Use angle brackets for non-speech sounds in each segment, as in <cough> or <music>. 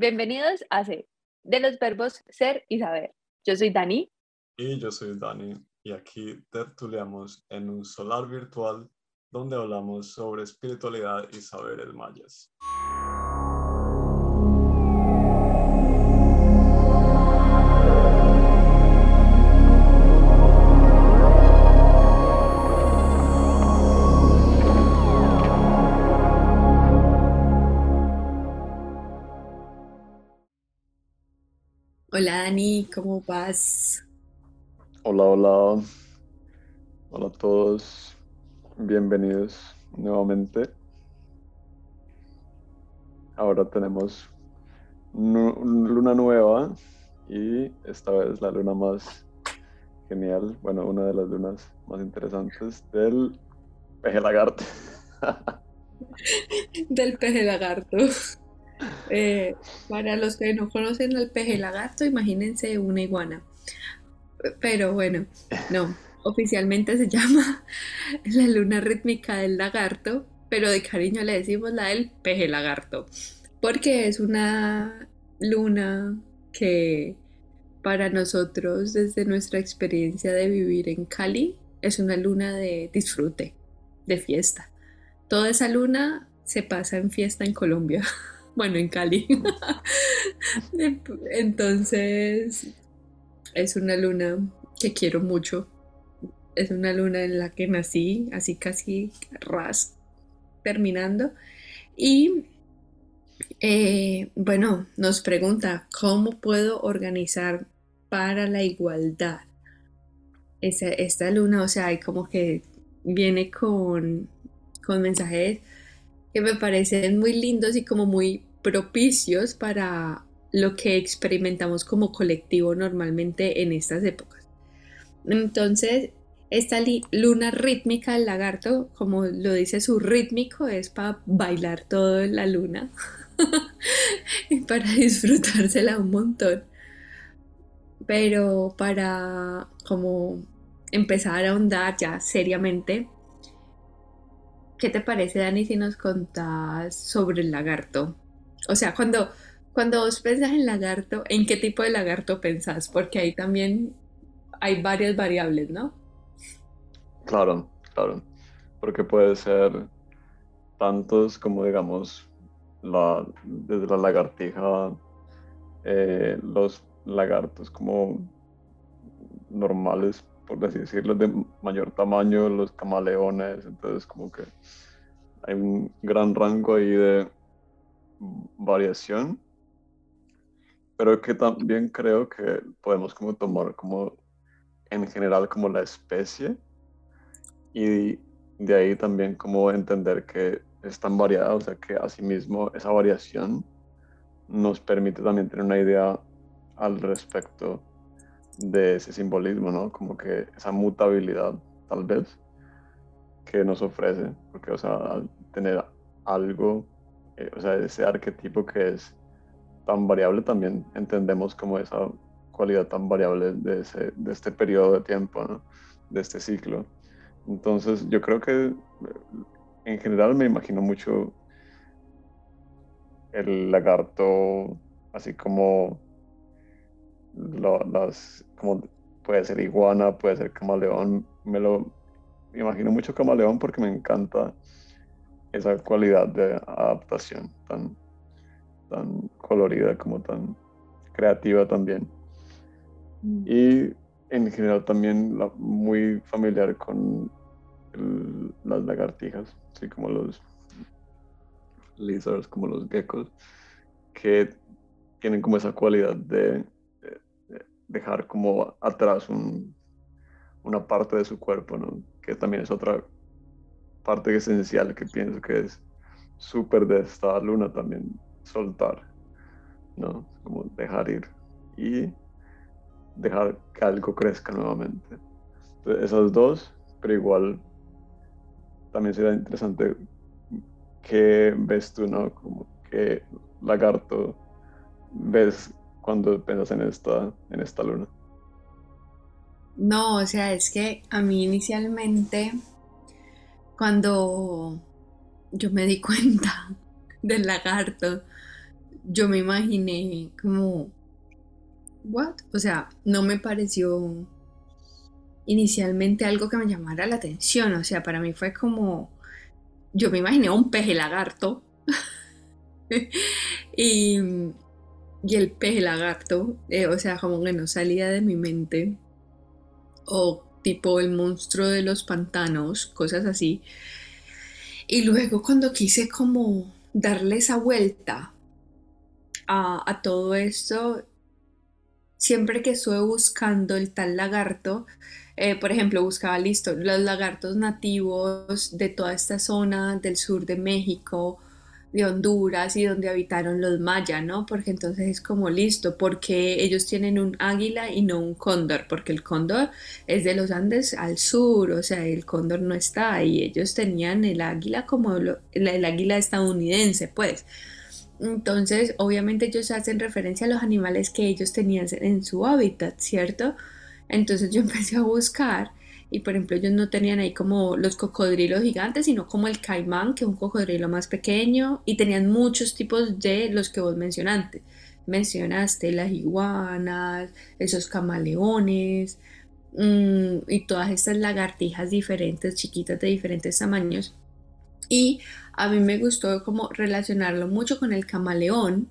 Bienvenidos a C, de los verbos ser y saber. Yo soy Dani. Y yo soy Dani, y aquí tertuliamos en un solar virtual donde hablamos sobre espiritualidad y saberes mayas. Hola Dani, ¿cómo vas? Hola, hola. Hola a todos. Bienvenidos nuevamente. Ahora tenemos luna nueva y esta vez la luna más genial, bueno, una de las lunas más interesantes del peje lagarto. <laughs> del peje lagarto. Eh, para los que no conocen el peje lagarto, imagínense una iguana. Pero bueno, no, oficialmente se <laughs> llama la luna rítmica del lagarto, pero de cariño le decimos la del peje lagarto, porque es una luna que para nosotros, desde nuestra experiencia de vivir en Cali, es una luna de disfrute, de fiesta. Toda esa luna se pasa en fiesta en Colombia. <laughs> bueno, en Cali. <laughs> Entonces, es una luna que quiero mucho. Es una luna en la que nací, así casi ras, terminando. Y eh, bueno, nos pregunta, ¿cómo puedo organizar para la igualdad? esta luna, o sea, hay como que viene con, con mensajes que me parecen muy lindos y como muy propicios para lo que experimentamos como colectivo normalmente en estas épocas. Entonces, esta luna rítmica del lagarto, como lo dice su rítmico, es para bailar todo en la luna <laughs> y para disfrutársela un montón. Pero para como empezar a ahondar ya seriamente, ¿qué te parece, Dani, si nos contás sobre el lagarto? O sea, cuando, cuando vos pensás en lagarto, ¿en qué tipo de lagarto pensás? Porque ahí también hay varias variables, ¿no? Claro, claro. Porque puede ser tantos como, digamos, la, desde la lagartija, eh, los lagartos como normales, por así decirlo, de mayor tamaño, los camaleones, entonces como que hay un gran rango ahí de, variación, pero que también creo que podemos como tomar como en general como la especie y de ahí también como entender que es tan variada, o sea que asimismo esa variación nos permite también tener una idea al respecto de ese simbolismo, ¿no? Como que esa mutabilidad tal vez que nos ofrece, porque o sea, tener algo eh, o sea, ese arquetipo que es tan variable, también entendemos como esa cualidad tan variable de, ese, de este periodo de tiempo, ¿no? de este ciclo. Entonces, yo creo que eh, en general me imagino mucho el lagarto, así como las, como puede ser iguana, puede ser camaleón, me lo imagino mucho camaleón porque me encanta esa cualidad de adaptación tan, tan colorida como tan creativa también. Mm. Y en general también muy familiar con las lagartijas, así como los lizards, como los geckos, que tienen como esa cualidad de, dejar como atrás una parte de su cuerpo, ¿no? que también es otra parte esencial que pienso que es súper de esta luna también, soltar, ¿no? Como dejar ir y dejar que algo crezca nuevamente. Entonces, esas dos, pero igual también sería interesante qué ves tú, ¿no? Como qué lagarto ves cuando piensas en esta, en esta luna. No, o sea, es que a mí inicialmente cuando yo me di cuenta <laughs> del lagarto, yo me imaginé como, ¿what? O sea, no me pareció inicialmente algo que me llamara la atención, o sea, para mí fue como, yo me imaginé un peje lagarto. <laughs> Y, y, el peje lagarto, eh, o sea, como que no salía de mi mente, o tipo el monstruo de los pantanos, cosas así. Y luego cuando quise como darle esa vuelta a, todo esto, siempre que estuve buscando el tal lagarto, eh, por ejemplo, buscaba listo los lagartos nativos de toda esta zona del sur de México, de Honduras y donde habitaron los mayas, ¿no? Porque entonces es como listo, porque ellos tienen un águila y no un cóndor, porque el cóndor es de los Andes al sur, o sea, el cóndor no está ahí, ellos tenían el águila como el águila estadounidense, pues. Entonces, obviamente ellos hacen referencia a los animales que ellos tenían en su hábitat, ¿cierto? Entonces yo <laughs> empecé a buscar y por ejemplo ellos no tenían ahí como los cocodrilos gigantes, sino como el caimán, que es un cocodrilo más pequeño, y tenían muchos tipos de los que vos mencionaste. Mencionaste las iguanas, esos camaleones mm, y todas estas lagartijas diferentes, chiquitas de diferentes tamaños. Y a mí me gustó como relacionarlo mucho con el camaleón,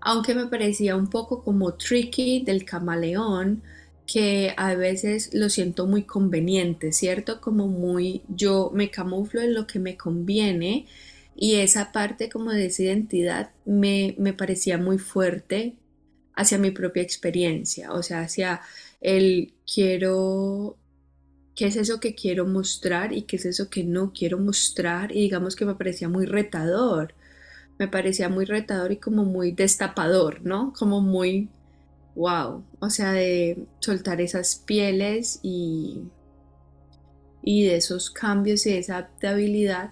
aunque me parecía un poco como tricky del camaleón, que a veces lo siento muy conveniente, ¿cierto? Como muy yo me camuflo en lo que me conviene y esa parte como de esa identidad me, me parecía muy fuerte hacia mi propia experiencia, o sea, hacia el quiero qué es eso que quiero mostrar y qué es eso que no quiero mostrar y digamos que me parecía muy retador, me parecía muy retador y como muy destapador, ¿no? Como muy wow, o sea, de soltar esas pieles y, y de esos cambios y de esa adaptabilidad.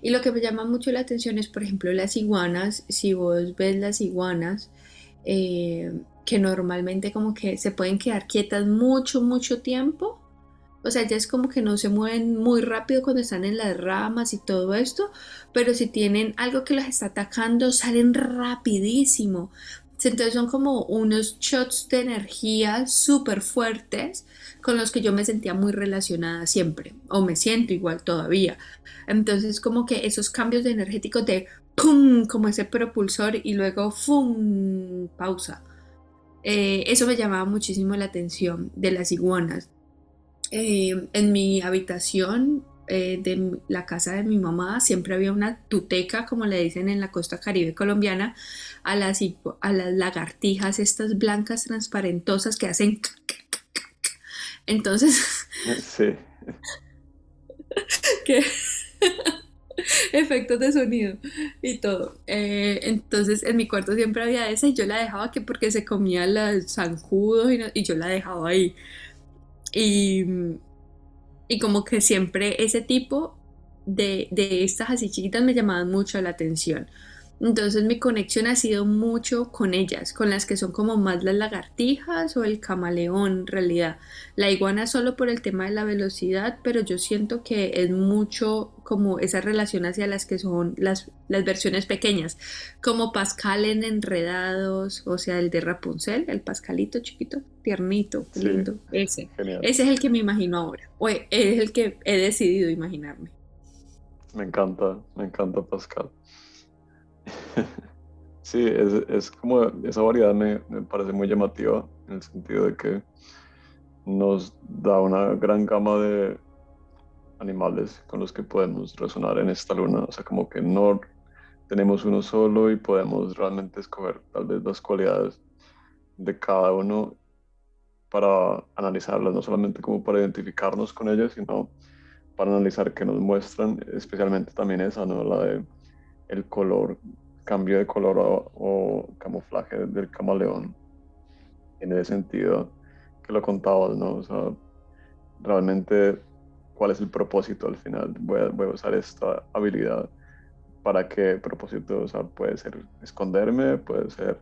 Y lo que me llama mucho la atención es, por ejemplo, las iguanas. Si vos ves las iguanas, eh, que normalmente como que se pueden quedar quietas mucho, mucho tiempo. O sea, ya es como que no se mueven muy rápido cuando están en las ramas y todo esto, pero si tienen algo que las está atacando, salen rapidísimo. Entonces son como unos shots de energía súper fuertes con los que yo me sentía muy relacionada siempre, o me siento igual todavía. Entonces como que esos cambios energéticos de ¡pum! como ese propulsor y luego ¡fum! pausa. Eh, eso me llamaba muchísimo la atención de las iguanas. Eh, en mi habitación eh, de la casa de mi mamá siempre había una tuteca, como le dicen en la costa caribe colombiana, a las, a las lagartijas, estas blancas transparentosas que hacen... Entonces... <laughs> Sí. <laughs> que <laughs> efectos de sonido y todo. Eh, entonces en mi cuarto siempre había esa y yo la dejaba que porque se comía los zancudos y, y yo la dejaba ahí. Y, y como que siempre ese tipo de, de estas así chiquitas me llamaban mucho la atención. Entonces mi conexión ha sido mucho con ellas, con las que son como más las lagartijas o el camaleón en realidad. La iguana solo por el tema de la velocidad, pero yo siento que es mucho como esa relación hacia las que son las, las versiones pequeñas, como Pascal en Enredados, o sea, el de Rapunzel, el Pascalito chiquito, tiernito, lindo, ese. Ese es el que me imagino ahora, o es el que he decidido imaginarme. Me encanta, me encanta Pascal. <laughs> sí, es, como esa variedad me, parece muy llamativa en el sentido de que nos da una gran gama de animales con los que podemos resonar en esta luna. O sea, como que no tenemos uno solo y podemos realmente escoger tal vez las cualidades de cada uno para analizarlas, no solamente como para identificarnos con ellas, sino para analizar qué nos muestran, especialmente también esa, ¿no? La de el color, cambio de color o, camuflaje del camaleón. En ese sentido que lo contabas, ¿no? O sea, realmente cuál es el propósito al final. Voy a, usar esta habilidad para qué propósito, o sea, puede ser esconderme, puede ser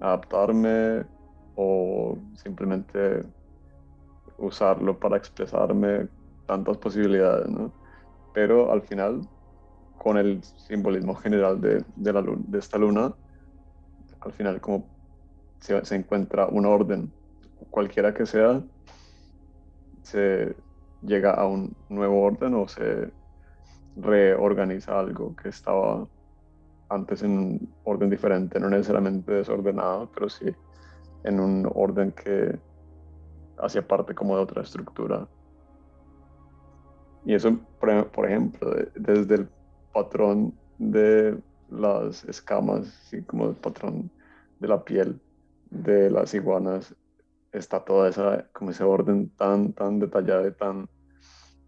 adaptarme o simplemente usarlo para expresarme tantas posibilidades, ¿no? Pero al final con el simbolismo general de, de, la de esta luna, al final como se, se encuentra un orden, cualquiera que sea, se llega a un nuevo orden o se reorganiza algo que estaba antes en un orden diferente, no necesariamente desordenado, pero sí en un orden que hacía parte como de otra estructura. Y eso, por ejemplo, desde el patrón de las escamas, así como el patrón de la piel de las iguanas, está toda esa, como ese orden tan, tan detallado y tan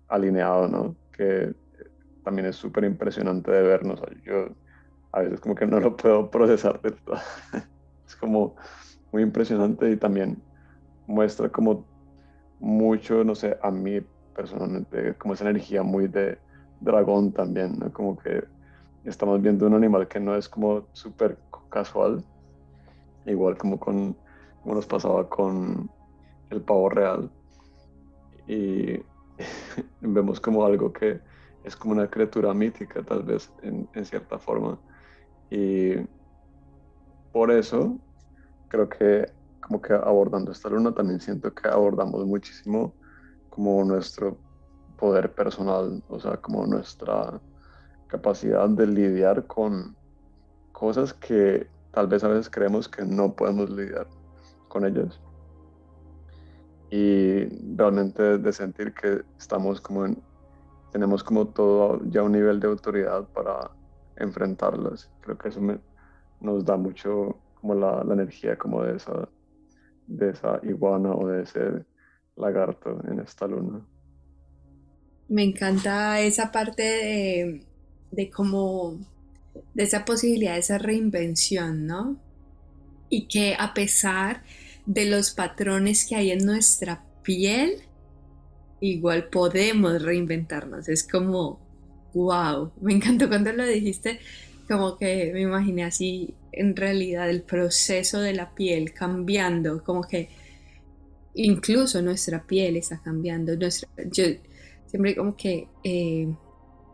alineado, ¿no? Que también es súper impresionante de vernos. Yo a veces como que no lo puedo procesar del todo. <laughs> es como muy impresionante y también muestra como mucho, no sé, a mí personalmente, como esa energía muy de dragón también, ¿no? Como que estamos viendo un animal que no es como súper casual, igual como con como nos pasaba con el pavo real. Y <laughs> vemos como algo que es como una criatura mítica, tal vez, en, cierta forma. Y por eso creo que como que abordando esta luna también siento que abordamos muchísimo como nuestro poder personal, o sea, como nuestra capacidad de lidiar con cosas que tal vez a veces creemos que no podemos lidiar con ellas. Y realmente de sentir que estamos como en, tenemos como todo ya un nivel de autoridad para enfrentarlas. Creo que eso nos da mucho como la, la energía como de esa, de esa iguana o de ese lagarto en esta luna. Me encanta esa parte de, de como de esa posibilidad de esa reinvención, ¿no? Y que a pesar los patrones que hay en nuestra piel, igual podemos reinventarnos. Es como, wow, me encantó cuando lo dijiste, como que me imaginé así en realidad el proceso de la piel cambiando, como que incluso nuestra piel está cambiando. Yo siempre como que eh,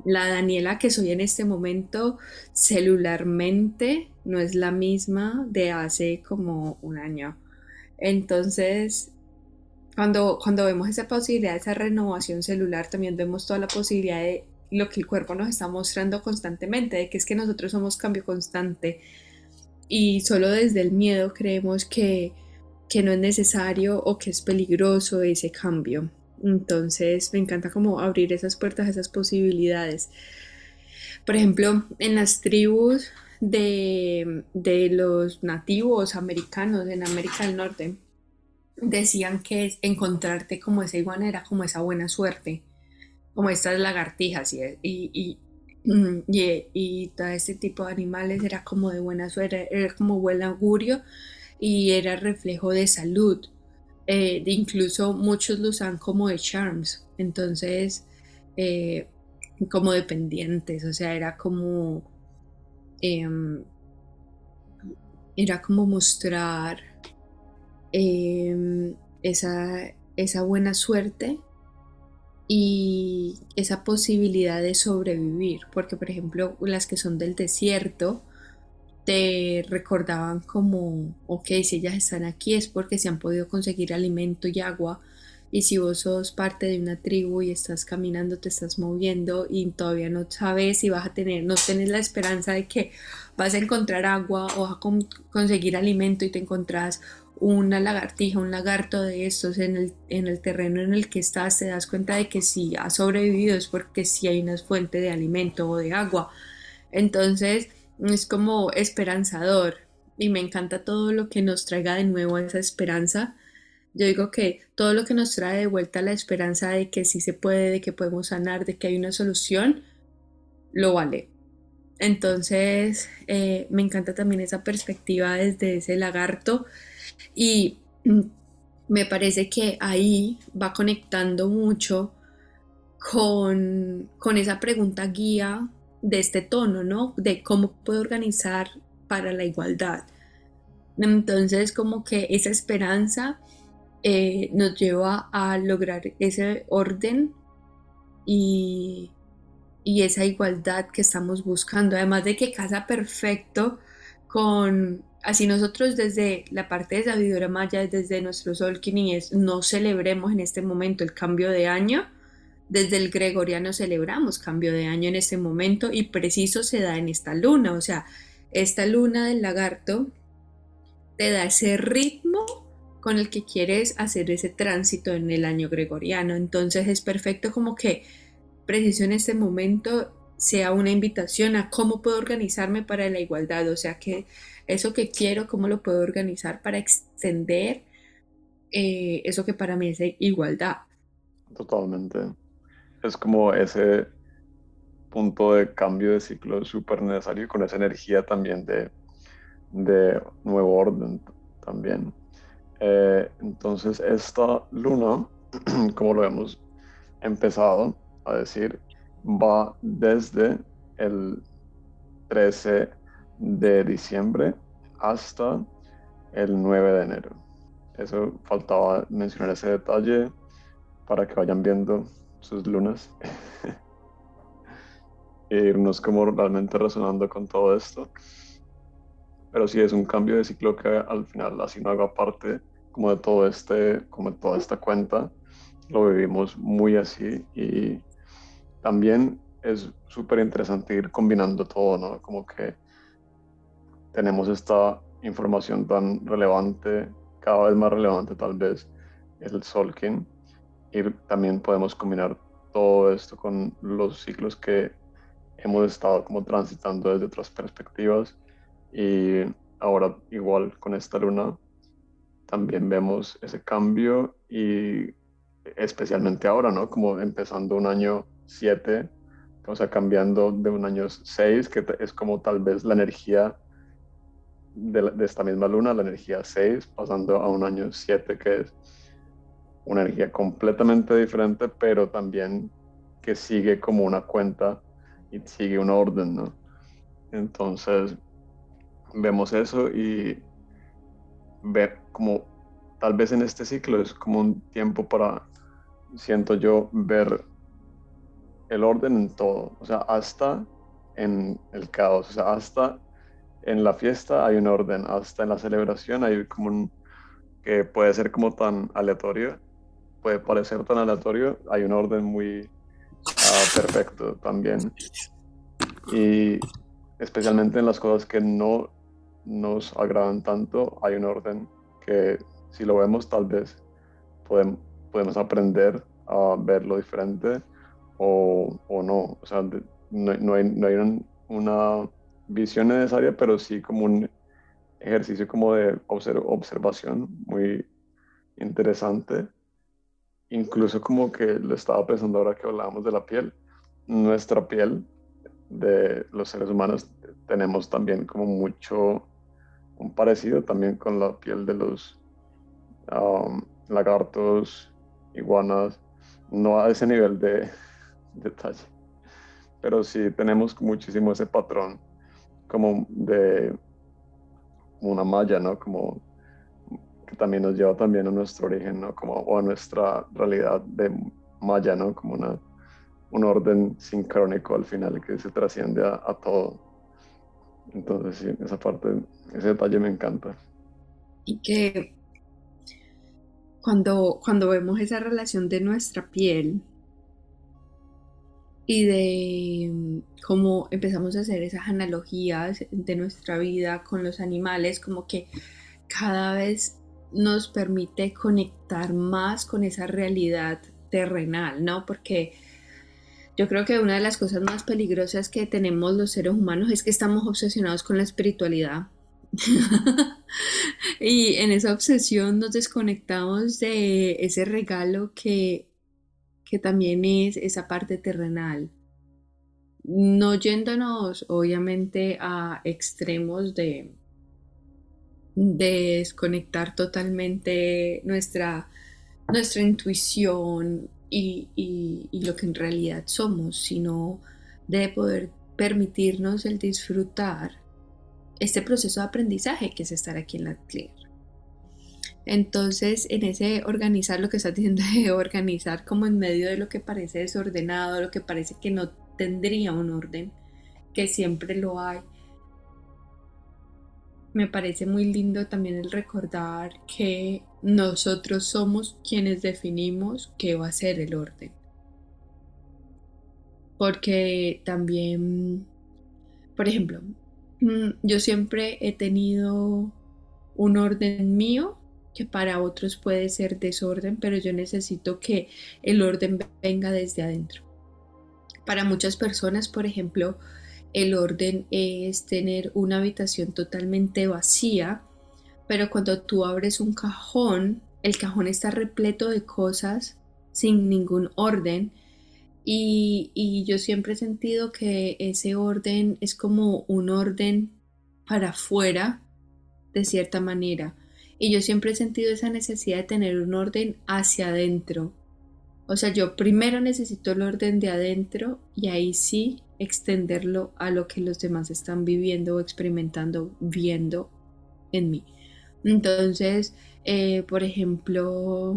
la Daniela que soy en este momento celularmente no es la misma de hace como un año. Entonces, cuando, cuando vemos esa posibilidad, esa renovación celular, también vemos toda la posibilidad de lo que el cuerpo nos está mostrando constantemente, de que es que nosotros somos cambio constante y solo desde el miedo creemos que que no es necesario o que es peligroso ese cambio. Entonces me encanta como abrir esas puertas, esas posibilidades. Por ejemplo, en las tribus de, de los nativos americanos en América del Norte, decían que encontrarte como esa iguana era como esa buena suerte, como estas lagartijas y, y, y, y, todo este tipo de animales era como de buena suerte, era como buen augurio y era reflejo de salud. Eh, incluso muchos lo usan como de charms, entonces eh, como dependientes, o sea, era como em, era como mostrar em, esa, esa buena suerte y esa posibilidad de sobrevivir, porque por ejemplo las que son del desierto, te recordaban como, ok, si ellas están aquí es porque se han podido conseguir alimento y agua. Y si vos sos parte de una tribu y estás caminando, te estás moviendo y todavía no sabes si vas a tener, no tienes la esperanza de que vas a encontrar agua o vas a conseguir alimento y te encontrás una lagartija, un lagarto de estos en el, en el terreno en el que estás, te das cuenta de que si has sobrevivido es porque si hay una fuente de alimento o de agua. Entonces, es como esperanzador y me encanta todo lo que nos traiga de nuevo esa esperanza. Yo digo que todo lo que nos trae de vuelta la esperanza de que sí se puede, de que podemos sanar, de que hay una solución, lo vale. Entonces, eh, me encanta también esa perspectiva desde ese lagarto y me parece que ahí va conectando mucho con, con esa pregunta guía de este tono, ¿no? De cómo puedo organizar para la igualdad. Entonces, como que esa esperanza eh, nos lleva a lograr ese orden y, esa igualdad que estamos buscando. Además de que casa perfecto con así nosotros desde la parte de sabiduría maya, desde nuestro sol es no celebremos en este momento el cambio de año, desde el gregoriano celebramos cambio de año en este momento y preciso se da en esta luna, o sea, esta luna del lagarto te da ese ritmo con el que quieres hacer ese tránsito en el año gregoriano. Entonces es perfecto como que preciso en este momento sea una invitación a cómo puedo organizarme para la igualdad, o sea que eso que quiero, cómo lo puedo organizar para extender eh, eso que para mí es igualdad. Totalmente. Es como ese punto de cambio de ciclo súper necesario con esa energía también de nuevo orden también. Eh, entonces esta luna, <clears throat> como lo hemos empezado a decir, va desde el 13 de diciembre hasta el 9 de enero. Eso faltaba mencionar ese detalle para que vayan viendo sus lunas <laughs> e irnos como realmente resonando con todo esto. Pero sí es un cambio de ciclo que al final así no haga parte como de todo este, como de toda esta cuenta. Lo vivimos muy así y también es súper interesante ir combinando todo, ¿no? Como que tenemos esta información tan relevante, cada vez más relevante tal vez, el Solkin. Y también podemos combinar todo esto con los ciclos que hemos estado como transitando desde otras perspectivas. Y ahora igual con esta luna también vemos ese cambio y especialmente ahora, ¿no? Como empezando un año 7, o sea, cambiando de un año 6, que es como tal vez la energía de, esta misma luna, la energía 6, pasando a un año 7, que es una energía completamente diferente, pero también que sigue como una cuenta y sigue un orden, ¿no? Entonces, vemos eso y ver como tal vez en este ciclo es como un tiempo para, siento yo, ver el orden en todo, o sea, hasta en el caos, o sea, hasta en la fiesta hay un orden, hasta en la celebración hay como un, que puede ser como tan aleatorio, puede parecer tan aleatorio, hay un orden muy ah, perfecto también. Y especialmente en las cosas que no nos agradan tanto, hay un orden que si lo vemos tal vez podemos, podemos aprender a verlo diferente o, o no. O sea, no, no, hay, no hay una visión necesaria, pero sí como un ejercicio como de observación muy interesante. Incluso como que lo estaba pensando ahora que hablábamos de la piel. Nuestra piel de los seres humanos tenemos también como mucho un parecido también con la piel de los um, lagartos, iguanas, no a ese nivel de <laughs> detalle, pero sí tenemos muchísimo ese patrón como de una malla, ¿no? Como que también nos lleva también a nuestro origen, ¿no? Como o a nuestra realidad de malla, ¿no? Como una, un orden sincrónico al final que se trasciende a, a todo. Entonces, sí, esa parte, ese detalle me encanta. Y que cuando, cuando vemos esa relación de nuestra piel y de mm, cómo empezamos a hacer esas analogías de nuestra vida con los animales, como que cada vez nos permite conectar más con esa realidad terrenal, ¿no? Porque yo creo que una de las cosas más peligrosas que tenemos los seres humanos es que estamos obsesionados con la espiritualidad. <laughs> y en esa obsesión nos desconectamos de ese regalo que que también es esa parte terrenal. No yéndonos obviamente a extremos de, desconectar totalmente nuestra, nuestra intuición y, lo que en realidad somos, sino de poder permitirnos el disfrutar este proceso de aprendizaje que es estar aquí en la tierra. Entonces, en ese organizar lo que estás diciendo de organizar como en medio de lo que parece desordenado, lo que parece que no tendría un orden, que siempre lo hay. Me parece muy lindo también el recordar que nosotros somos quienes definimos qué va a ser el orden. Porque también, por ejemplo, mm, yo siempre he tenido un orden mío que para otros puede ser desorden, pero yo necesito que el orden venga desde adentro. Para muchas personas, por ejemplo, el orden es tener una habitación totalmente vacía, pero cuando tú abres un cajón, el cajón está repleto de cosas sin ningún orden. Y, yo siempre he sentido que ese orden es como un orden para afuera, de cierta manera. Y yo siempre he sentido esa necesidad de tener un orden hacia adentro. O sea, yo primero necesito el orden de adentro y ahí sí extenderlo a lo que los demás están viviendo o experimentando, viendo en mí. Entonces, eh, por ejemplo,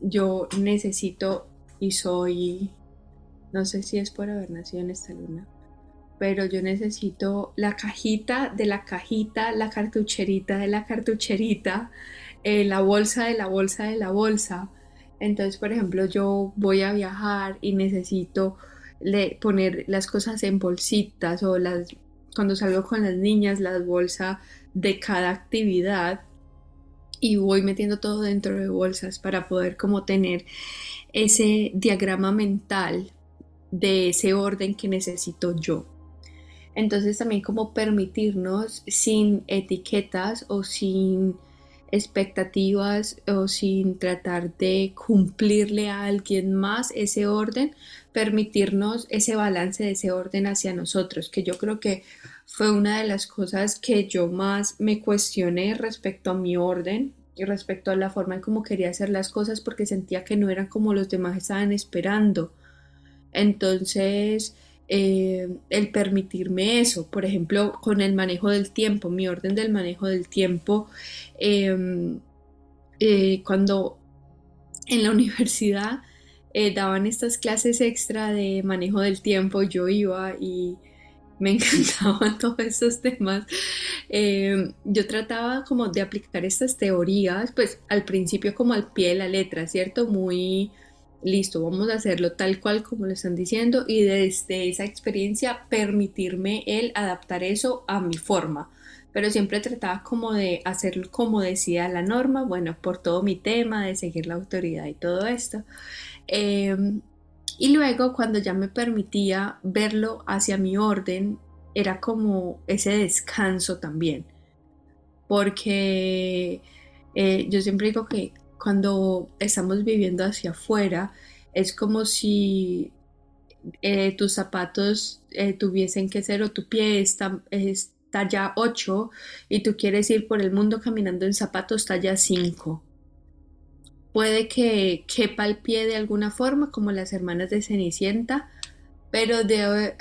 yo necesito y soy, no sé si es por haber nacido en esta luna, pero yo necesito la cajita de la cajita, la cartucherita de la cartucherita, eh, la bolsa de la bolsa de la bolsa. Entonces, por ejemplo, yo voy a viajar y necesito poner las cosas en bolsitas o las cuando salgo con las niñas las bolsas de cada actividad y voy metiendo todo dentro de bolsas para poder como tener ese diagrama mental de ese orden que necesito yo. Entonces también como permitirnos sin etiquetas o sin expectativas o sin tratar de cumplirle a alguien más ese orden, permitirnos ese balance de ese orden hacia nosotros, que yo creo que fue una de las cosas que yo más me cuestioné respecto a mi orden y respecto a la forma en cómo quería hacer las cosas porque sentía que no eran como los demás estaban esperando. Entonces, eh, el permitirme eso, por ejemplo, con el manejo del tiempo, mi orden del manejo del tiempo, em, eh, cuando en la <laughs> universidad eh, daban estas clases extra de manejo del tiempo, yo iba y me <laughs> encantaban todos estos temas. Em, yo trataba como de aplicar estas teorías, pues al principio como al pie de la letra, ¿cierto? Muy listo, vamos a hacerlo tal cual como lo están diciendo y desde esa experiencia permitirme el adaptar eso a mi forma. Pero siempre trataba como de hacerlo como decía la norma, bueno, por todo mi tema de seguir la autoridad y todo esto. Em, y luego cuando ya me permitía verlo hacia mi orden, era como ese descanso también. Porque eh, yo siempre digo que cuando estamos viviendo hacia afuera, es como si eh, tus zapatos eh, tuviesen que ser o tu pie está, es talla 8 y tú quieres ir por el mundo caminando en zapatos talla 5. Puede que quepa el pie de alguna forma, como las hermanas de Cenicienta, pero de,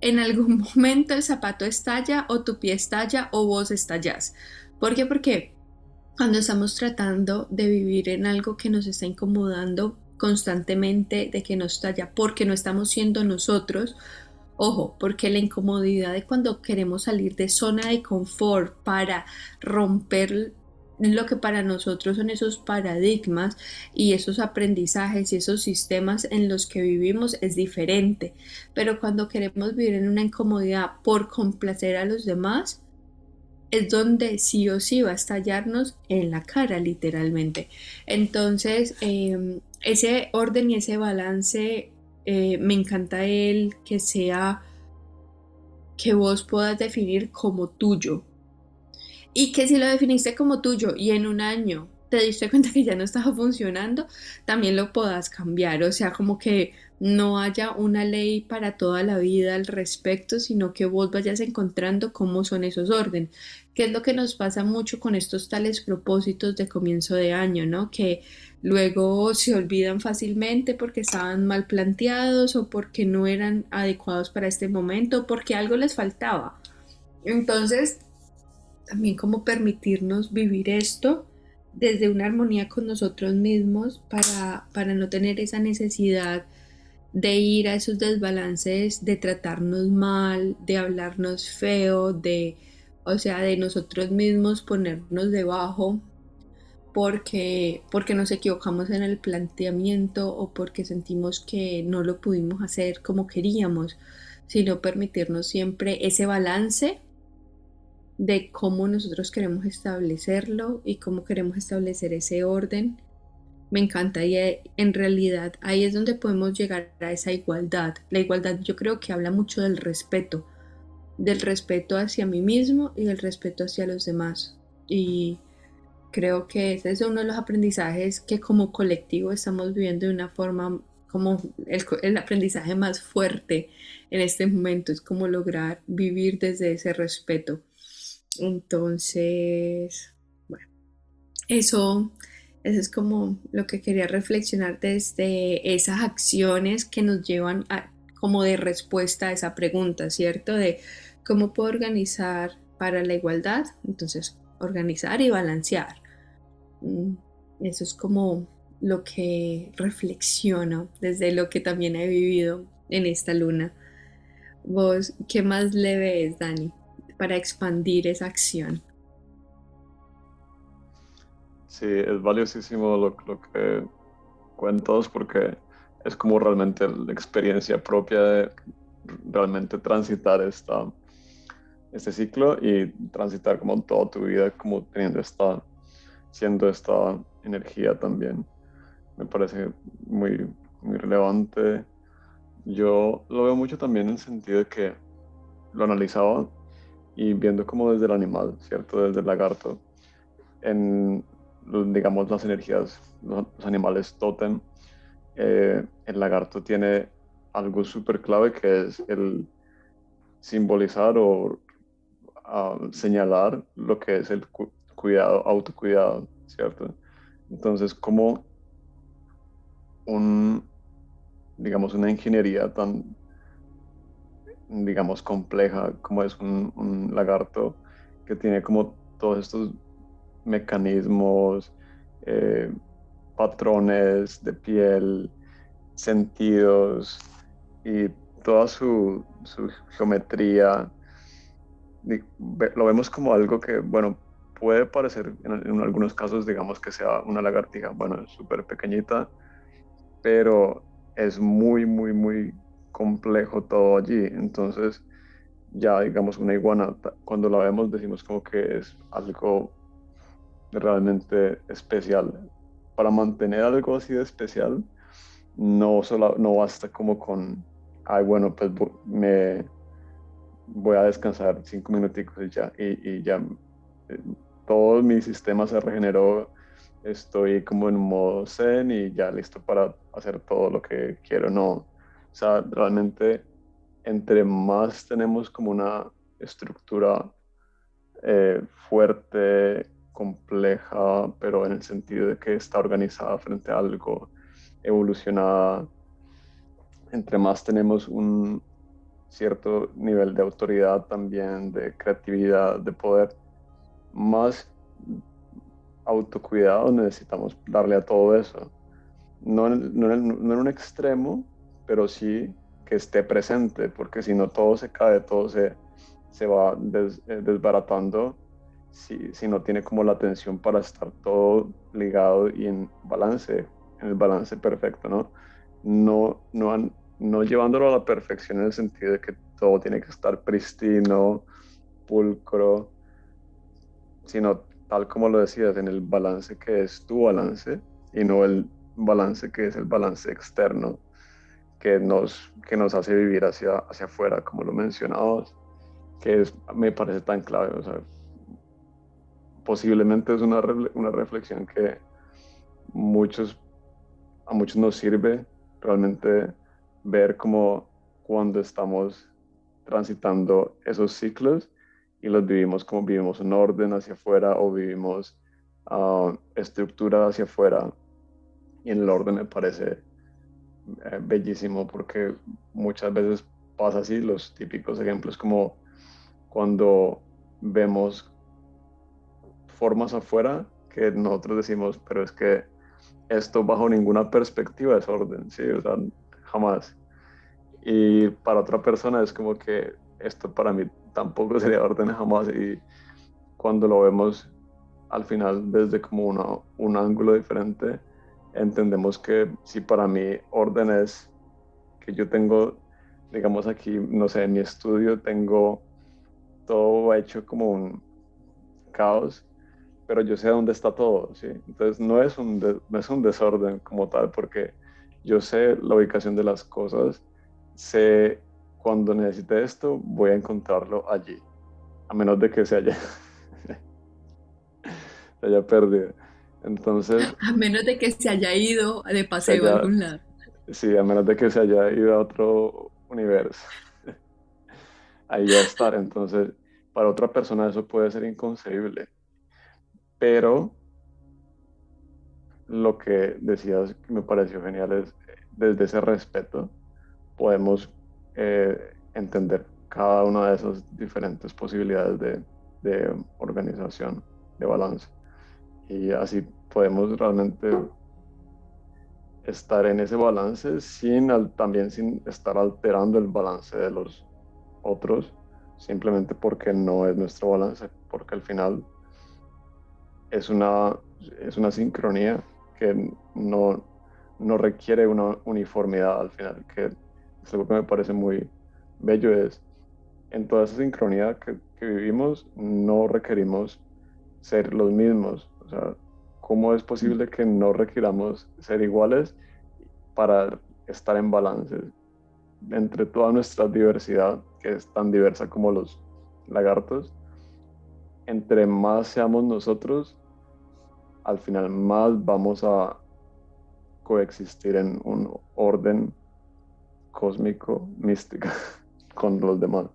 en algún <laughs> momento el zapato estalla o tu pie estalla o vos estallas. ¿Por qué? Porque cuando estamos tratando de vivir en algo que nos está incomodando constantemente, de que nos estalla porque no estamos siendo nosotros, Ojo, porque la incomodidad de cuando queremos salir de zona de confort para romper lo que para nosotros son esos paradigmas y esos aprendizajes y esos sistemas en los que vivimos es diferente. Pero cuando queremos vivir en una incomodidad por complacer a los demás, es donde sí o sí va a estallarnos en la cara literalmente. Entonces, em, ese orden y ese balance, eh, me encanta el que sea que vos puedas definir como tuyo. Y que si lo definiste como tuyo y en un año te diste cuenta que ya no estaba funcionando, también lo puedas cambiar. O sea, como que no haya una ley para toda la vida al respecto, sino que vos vayas encontrando cómo son esos órdenes, que es lo que nos pasa mucho con estos tales propósitos de comienzo de año, ¿no? Que luego se olvidan fácilmente porque estaban mal planteados o porque no eran adecuados para este momento, porque algo les faltaba. Entonces, también como permitirnos vivir esto desde una armonía con nosotros mismos para, para no tener esa necesidad de ir a esos desbalances, de tratarnos mal, de hablarnos feo, de o sea, de nosotros mismos ponernos debajo porque, porque nos equivocamos en el planteamiento o porque sentimos que no lo pudimos hacer como queríamos, sino permitirnos siempre ese balance de cómo nosotros queremos establecerlo y cómo queremos establecer ese orden. Me encanta y eh, en realidad ahí es donde podemos llegar a esa igualdad. La igualdad yo creo que habla mucho del respeto, del respeto hacia mí mismo y del respeto hacia los demás. Y creo que ese es uno de los aprendizajes que como colectivo estamos viviendo de una forma como el, aprendizaje más fuerte en este momento, es como lograr vivir desde ese respeto. Entonces, bueno, eso, eso es como lo que quería reflexionar desde esas acciones que nos llevan a, como de respuesta a esa pregunta, ¿cierto? De cómo puedo organizar para la igualdad. Entonces, organizar y balancear. Mm, eso es como lo que reflexiono desde lo que también he vivido en esta luna. ¿Vos qué más le ves, Dani, para expandir esa acción? Sí, es valiosísimo lo, que cuentas porque es como realmente la experiencia propia de realmente transitar esta, este ciclo y transitar como toda tu vida como teniendo esta, siendo esta energía también. Me parece muy, muy relevante. Yo lo veo mucho también en el sentido de que lo analizaba y viendo como desde el animal, ¿cierto? Desde el lagarto, en, digamos, las energías, los, animales totem, eh, el lagarto tiene algo súper clave que es el simbolizar o señalar lo que es el cuidado, autocuidado, ¿cierto? Entonces, como un, digamos, una ingeniería tan, digamos, compleja como es un, lagarto que tiene como todos estos mecanismos, eh, patrones de piel, sentidos y toda su, su geometría lo vemos como algo que, bueno, puede parecer en, algunos casos, digamos, que sea una lagartija, bueno, súper pequeñita, pero es muy, muy, muy complejo todo allí. Entonces, ya, digamos, una iguana, cuando la vemos, decimos como que es algo realmente especial. Para mantener algo así de especial, no, solo, no basta como con, ay, bueno, pues me voy a descansar cinco minuticos y ya, y, ya eh, todo mi sistema se regeneró, estoy como en modo zen y ya listo para hacer todo lo que quiero, no. O sea, realmente entre más tenemos como una estructura eh, fuerte, compleja, pero en el sentido de que está organizada frente a algo, evolucionada, entre más tenemos un, cierto nivel de autoridad también, de creatividad, de poder, más autocuidado necesitamos darle a todo eso. No en, no en, un extremo, pero sí que esté presente, porque si no todo se cae, todo se, se va eh, desbaratando, si, si, no tiene como la atención para estar todo ligado y en balance, en el balance perfecto, ¿no? No, no, no llevándolo a la perfección en el sentido de que todo tiene que estar pristino, pulcro, sino tal como lo decías, en el balance que es tu balance y no el balance que es el balance externo que nos, que nos hace vivir hacia, hacia afuera, como lo mencionabas, que es, me parece tan clave. O sea, posiblemente es una, una reflexión que muchos, a muchos nos sirve realmente ver como cuando estamos transitando esos ciclos y los vivimos como vivimos en orden hacia afuera o vivimos uh, estructura hacia afuera. Y en el orden me parece eh, bellísimo porque muchas veces pasa así, los típicos ejemplos como cuando vemos formas afuera que nosotros decimos, pero es que esto bajo ninguna perspectiva es orden, ¿sí? O sea, jamás. Y para otra persona es como que esto para mí tampoco sería orden jamás y cuando lo vemos al final desde como una, un ángulo diferente, entendemos que si para mí orden es que yo tengo, digamos aquí, no sé, en mi estudio tengo todo hecho como un caos, pero yo sé dónde está todo, ¿sí? Entonces no es un, no es un desorden como tal, porque yo sé la ubicación de las cosas, sé cuando necesite esto, voy a encontrarlo allí, a menos de que se haya, <laughs> se haya perdido. Entonces... <laughs> A menos de que se haya ido de paseo a algún lado. Sí, a menos de que se haya ido a otro universo. <laughs> Ahí va a estar. Entonces, para otra persona eso puede ser inconcebible. Pero lo que decías que me pareció genial es, desde ese respeto, podemos eh, entender cada una de esas diferentes posibilidades de, de organización, de balance. Y así podemos realmente estar en ese balance sin también sin estar alterando el balance de los otros simplemente porque no es nuestro balance porque al final es una es una sincronía que no, no requiere una uniformidad al final que es algo que me parece muy bello es en toda esa sincronía que, que vivimos no requerimos ser los mismos o sea ¿cómo es posible que no requiramos ser iguales para estar en balance entre toda nuestra diversidad, que es tan diversa como los lagartos? Entre más seamos nosotros, al final más vamos a coexistir en un orden cósmico, místico <laughs> con los demás.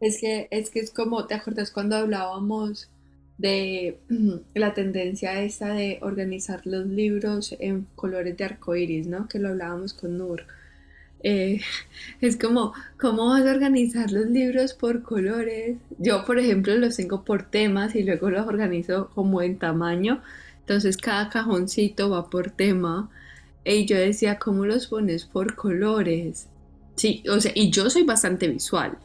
Es que, es que es como, ¿te acuerdas cuando hablábamos de <clears throat> la tendencia esta de organizar los libros en colores de arcoíris, ¿no? Que lo hablábamos con Nur. Eh, es como, ¿cómo vas a organizar los libros por colores? Yo, por ejemplo, los tengo por temas y luego los organizo como en tamaño. Entonces cada cajoncito va por tema. Y yo decía, ¿cómo los pones por colores? Sí, o sea, y yo soy bastante visual.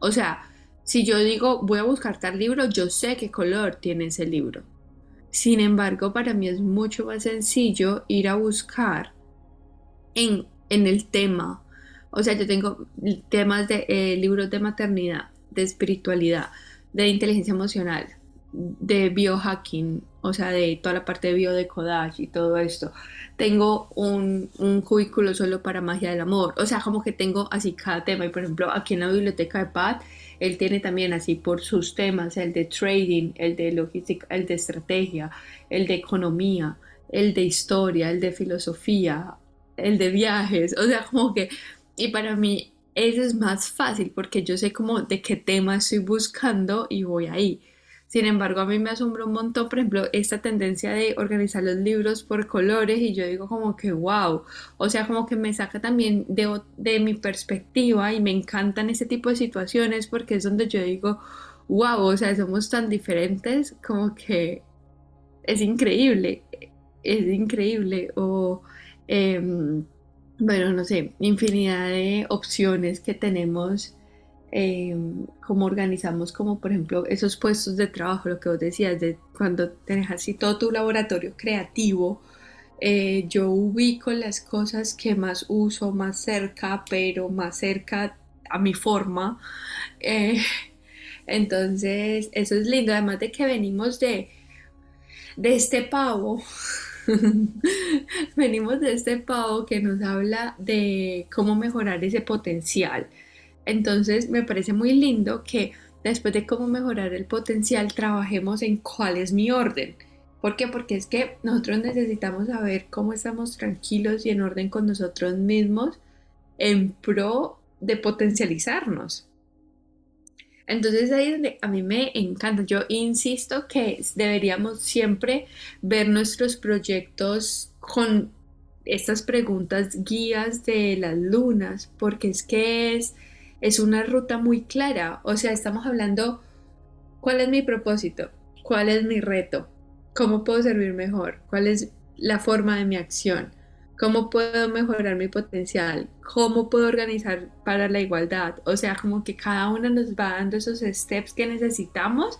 O sea, si yo digo voy a buscar tal libro, yo sé qué color tiene ese libro. Sin embargo, para mí es mucho más sencillo ir a buscar en, en el tema. O sea, yo tengo temas de eh, libros de maternidad, de espiritualidad, de inteligencia emocional, de biohacking, o sea, de toda la parte de biodecodage y todo esto. Tengo un, un cubículo solo para magia del amor. O sea, como que tengo así cada tema. Y por ejemplo, aquí en la biblioteca de Pat él tiene también así por sus temas, el de trading, el de logística, el de estrategia, el de economía, el de historia, el de filosofía, el de viajes, o sea, como que, y para mí eso es más fácil porque yo sé como de qué tema estoy buscando y voy ahí. Sin embargo, a mí me asombra un montón, por ejemplo, esta tendencia de organizar los libros por colores y yo digo como que wow, o sea, como que me saca también de, de mi perspectiva y me encantan ese tipo de situaciones porque es donde yo digo, wow, o sea, somos tan diferentes como que es increíble, es increíble o... Em, bueno, no sé, infinidad de opciones que tenemos Em, cómo organizamos, como por ejemplo esos puestos de trabajo, lo que vos decías, de cuando tenés así todo tu laboratorio creativo, eh, yo ubico las cosas que más uso más cerca, pero más cerca a mi forma. Eh, <laughs> entonces, eso es lindo, además de que venimos de, de este pavo. <laughs> <laughs> venimos de este pavo que nos habla de cómo mejorar ese potencial entonces me parece muy lindo que después de cómo mejorar el potencial trabajemos en cuál es mi orden. ¿Por qué? Porque es que nosotros necesitamos saber cómo estamos tranquilos y en orden con nosotros mismos en pro de potencializarnos. Entonces ahí es donde a mí me encanta. Yo insisto que deberíamos siempre ver nuestros proyectos con estas preguntas guías de las lunas, porque es que es es una ruta muy clara. O sea, estamos hablando cuál es mi propósito, cuál es mi reto, cómo puedo servir mejor, cuál es la forma de mi acción, ¿Cómo puedo mejorar mi potencial? ¿Cómo puedo organizar para la igualdad? O sea, como que cada una nos va dando esos steps que necesitamos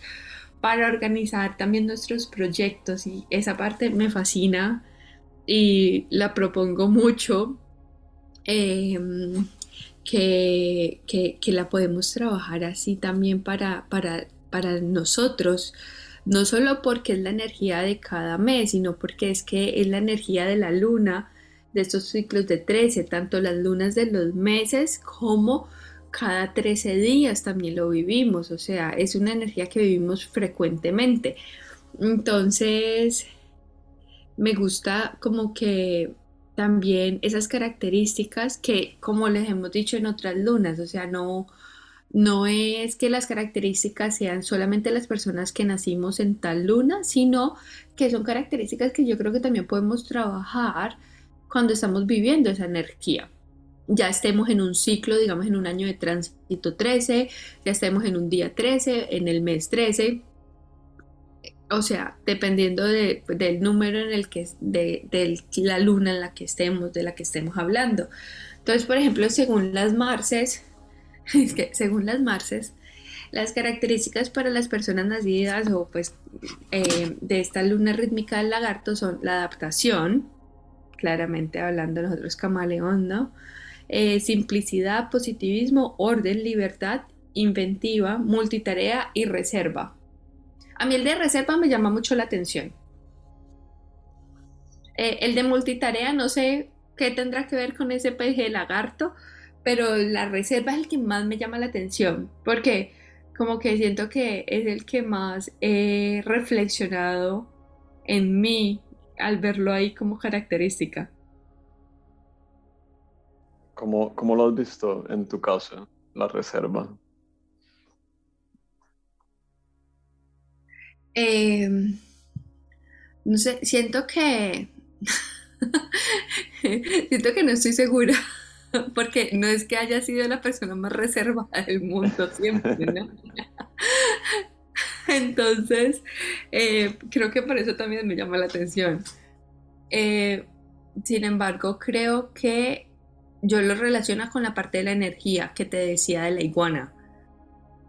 para organizar también nuestros proyectos y esa parte me fascina y la propongo mucho em, que, que, la podemos trabajar así también para, para, para nosotros no solo porque es la energía de cada mes, sino porque es que es la energía de la luna, de estos ciclos de 13, tanto las lunas de los meses como cada 13 días también lo vivimos, o sea, es una energía que vivimos frecuentemente. Entonces, me gusta como que también esas características que, como les hemos dicho en otras lunas, o sea, no, no es que las características sean solamente las personas que nacimos en tal luna, sino que son características que yo creo que también podemos trabajar cuando estamos viviendo esa energía. Ya estemos en un ciclo, digamos en un año de tránsito 13, ya estemos en un día 13, en el mes 13, o sea, dependiendo del número en el que, de, de, la luna en la que estemos, de la que estemos hablando. Entonces, por ejemplo, según las Marces, <laughs> es que según las Marces, las características para las personas nacidas o pues eh, de esta luna rítmica del lagarto son la adaptación, claramente hablando nosotros camaleón, ¿no? Eh, simplicidad, positivismo, orden, libertad, inventiva, multitarea y reserva. A mí el de reserva me llama mucho la atención. Eh, el de multitarea no sé qué tendrá que ver con ese peje lagarto, pero la reserva es el que más me llama la atención, porque como que siento que es el que más he reflexionado en mí al verlo ahí como característica. ¿Cómo, cómo lo has visto en tu caso, la reserva? Em, no sé, siento que... <laughs> siento que no estoy segura. <laughs> porque no es que haya sido la persona más reservada del mundo siempre, ¿no? <laughs> <laughs> Entonces, eh, creo que por eso también me llama la atención. Eh, sin embargo, creo que yo lo relaciono con la parte de la energía que te decía de la iguana,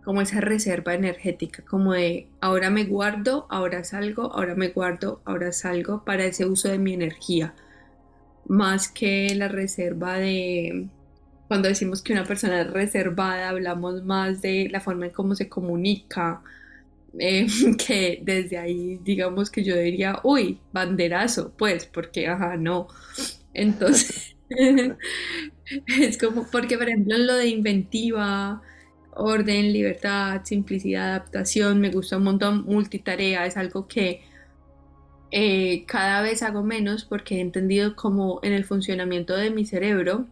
como esa reserva energética, como de ahora me guardo, ahora salgo, ahora me guardo, ahora salgo para ese uso de mi energía más que la reserva de, cuando decimos que una persona es reservada, hablamos más de la forma en cómo se comunica, eh, <laughs> que desde ahí digamos que yo diría, uy, banderazo, pues, porque, ajá, no. Entonces, <laughs> es como, porque por ejemplo lo de inventiva, orden, libertad, simplicidad, adaptación, me gusta un montón, multitarea, es algo que eh, cada vez hago menos porque he entendido como en el funcionamiento de mi cerebro,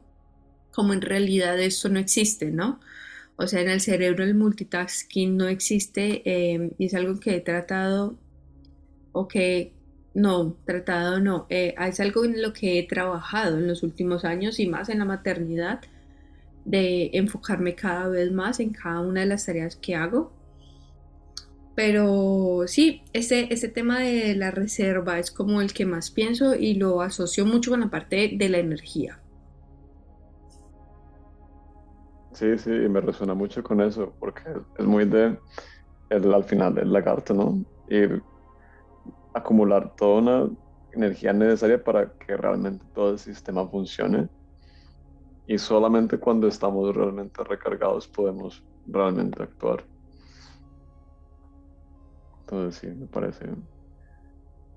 como en realidad esto no existe, ¿no? O sea, en el cerebro el multitasking no existe em, y es algo que he tratado o que no, tratado no, eh, es algo en lo que he trabajado en los últimos años y más en la maternidad, de enfocarme cada vez más en cada una de las tareas que hago pero sí, ese, ese tema de la reserva es como el que más pienso y lo asocio mucho con la parte de la energía. Sí, sí, me resuena mucho con eso, porque es muy de, el, al final del lagarto, ¿no? Y acumular toda una energía necesaria para que realmente todo el sistema funcione. Y solamente cuando estamos realmente recargados podemos realmente actuar. Entonces sí, me parece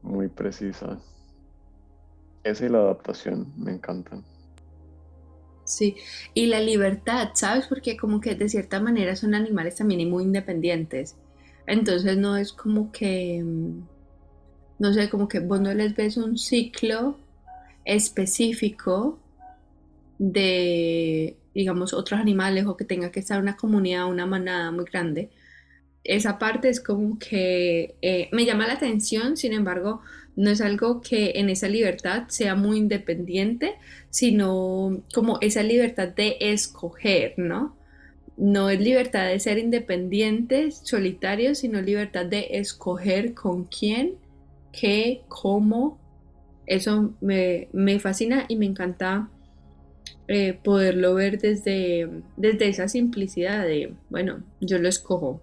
muy precisa. Esa y la adaptación me encantan. Sí, y la libertad, ¿sabes? Porque como que de cierta manera son animales también muy independientes. Entonces no es como que, mm, no sé, como que vos no les ves un ciclo específico de, digamos, otros animales o que tenga que estar una comunidad, una manada muy grande, esa parte es como que eh, me llama la atención, sin embargo, no es algo que en esa libertad sea muy independiente, sino como esa libertad de escoger, ¿no? No es libertad de ser independiente, solitario, sino libertad de escoger con quién, qué, cómo Eso me, fascina y me encanta eh, poderlo ver desde, desde esa simplicidad de, bueno, yo lo escojo.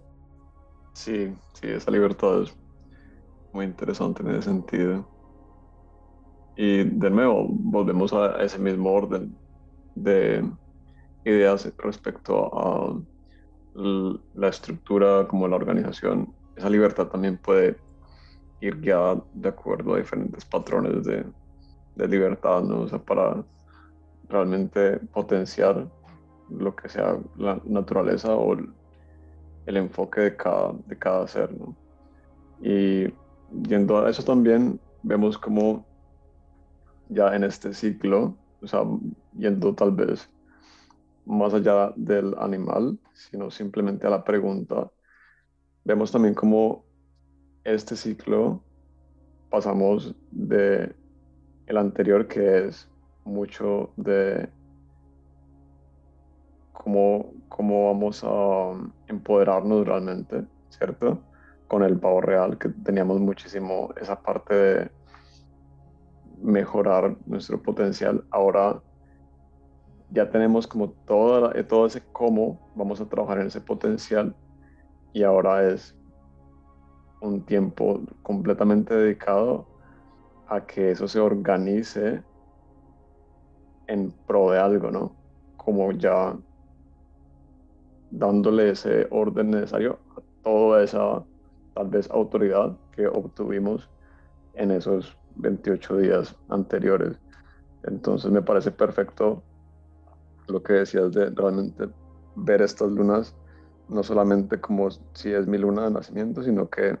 Sí, sí, esa libertad muy interesante en ese sentido. Y de nuevo, volvemos a ese mismo orden de ideas respecto a la estructura como la organización. Esa libertad también puede ir guiada de acuerdo a diferentes patrones de, libertad, ¿no? O sea, para realmente potenciar lo que sea la naturaleza o el, enfoque de cada, de cada ser, ¿no? Y yendo a eso también, vemos como ya en este ciclo, o sea, yendo tal vez más allá del animal, sino simplemente a la pregunta, vemos también como este ciclo pasamos de el anterior que es mucho de cómo, cómo vamos a empoderarnos realmente, ¿cierto? Con el pavo real, que teníamos muchísimo esa parte de mejorar nuestro potencial. Ahora ya tenemos como todo, todo ese cómo vamos a trabajar en ese potencial y ahora es un tiempo completamente dedicado a que eso se organice en pro de algo, ¿no? Como ya dándole ese orden necesario a toda esa tal vez autoridad que obtuvimos en esos 28 días anteriores. Entonces me parece perfecto lo que decías de realmente ver estas lunas, no solamente como si es mi luna de nacimiento, sino que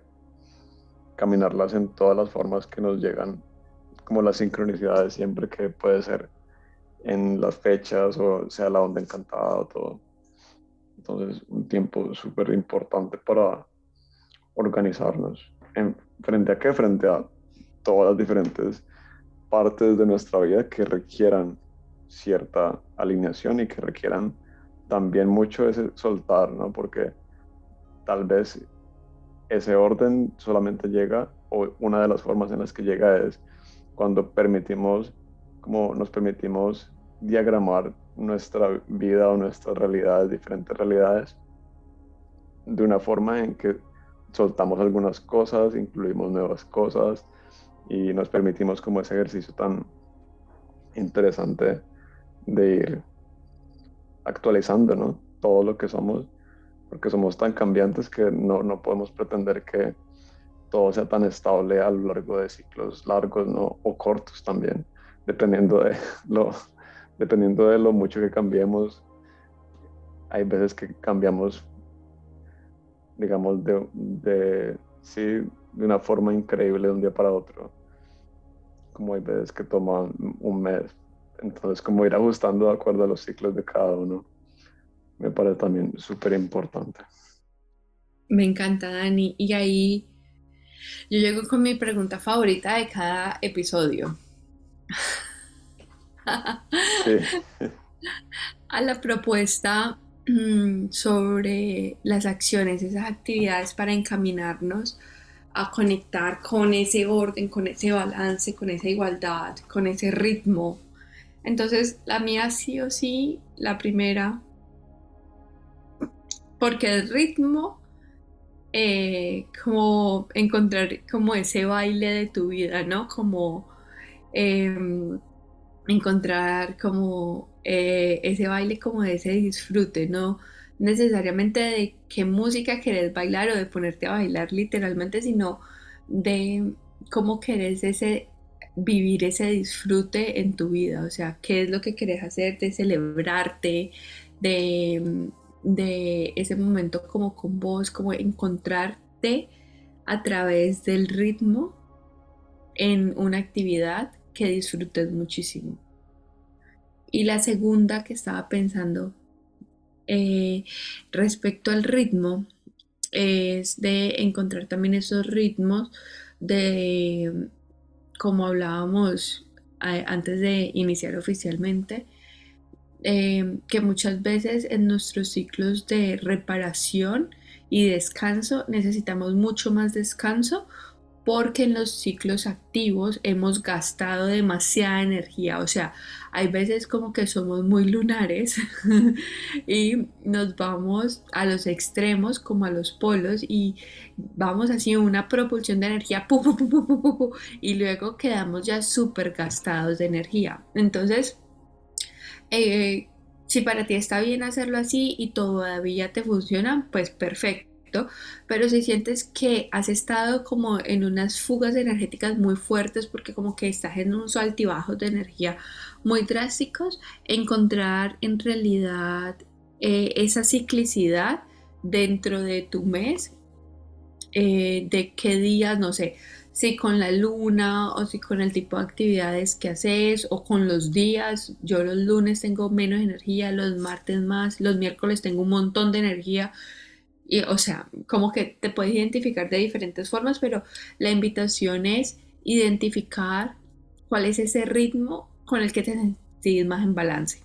caminarlas en todas las formas que nos llegan, como las sincronicidades siempre que puede ser en las fechas o sea la onda encantada o todo. Entonces, un tiempo súper importante para organizarnos. En, ¿Frente a qué? Frente a todas las diferentes partes de nuestra vida que requieran cierta alineación y que requieran también mucho ese soltar, ¿no? Porque tal vez ese orden solamente llega, o una de las formas en las que llega es cuando permitimos, como nos permitimos diagramar nuestra vida o nuestras realidades, diferentes realidades, de una forma en que soltamos algunas cosas, incluimos nuevas cosas y nos permitimos como ese ejercicio tan interesante de ir actualizando, ¿no? Todo lo que somos porque somos tan cambiantes que no, no, podemos pretender que todo sea tan estable a lo largo de ciclos largos ¿no? o cortos también, dependiendo de, <laughs> lo, dependiendo de lo mucho que cambiemos. Hay veces que cambiamos, digamos, de, de, sí, de una forma increíble de un día para otro, como hay veces que toman un mes. Entonces, como ir ajustando de acuerdo a los ciclos de cada uno me parece también súper importante. Me encanta, Dani. Y ahí yo llego con mi pregunta favorita de cada episodio. <laughs> A la propuesta sobre las acciones, esas actividades para encaminarnos a conectar con ese orden, con ese balance, con esa igualdad, con ese ritmo. Entonces, la mía sí o sí, la primera porque el ritmo, eh, como encontrar como ese baile de tu vida, ¿no? Como em, encontrar como eh, ese baile como de ese disfrute, no necesariamente de qué música querés bailar o de ponerte a bailar literalmente, sino de cómo querés ese vivir ese disfrute en tu vida, o sea, qué es lo que querés hacer, de celebrarte, de de ese momento como con vos, como encontrarte a través del ritmo en una actividad que disfrutes muchísimo. Y la segunda que estaba pensando eh, respecto al ritmo es de encontrar también esos ritmos de, como hablábamos antes de iniciar oficialmente, Em, que muchas veces en nuestros ciclos de reparación y descanso necesitamos mucho más descanso porque en los ciclos activos hemos gastado demasiada energía, o sea, hay veces como que somos muy lunares <laughs> y nos vamos a los extremos como a los polos y vamos así una propulsión de energía y luego quedamos ya súper gastados de energía. Entonces, eh, si para ti está bien hacerlo así y todavía te funciona, pues perfecto pero si sientes que has estado como en unas fugas energéticas muy fuertes porque como que estás en unos altibajos de energía muy drásticos, encontrar en realidad eh, esa ciclicidad dentro de tu mes, eh, de qué días, no sé, si con la luna o si con el tipo de actividades que haces o con los días. Yo los lunes tengo menos energía, los martes más, los miércoles tengo un montón de energía y, o sea, como que te puedes identificar de diferentes formas, pero la invitación es identificar cuál es ese ritmo con el que te sentís más en balance.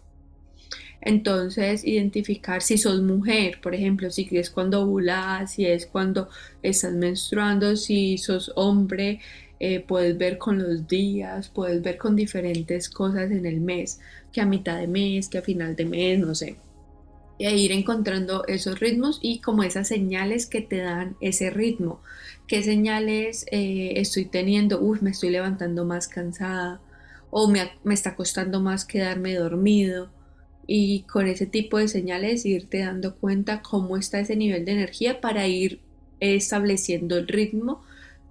Entonces, identificar si sos mujer, por ejemplo, si es cuando ovulas, si es cuando estás menstruando, si sos hombre, eh, puedes ver con los días, puedes ver con diferentes cosas en el mes, que a mitad de mes, que a final de mes, no sé e ir encontrando esos ritmos y como esas señales que te dan ese ritmo. ¿Qué señales eh, estoy teniendo? Uy, me estoy levantando más cansada o me, me, está costando más quedarme dormido. Y con ese tipo de señales irte dando cuenta cómo está ese nivel de energía para ir estableciendo el ritmo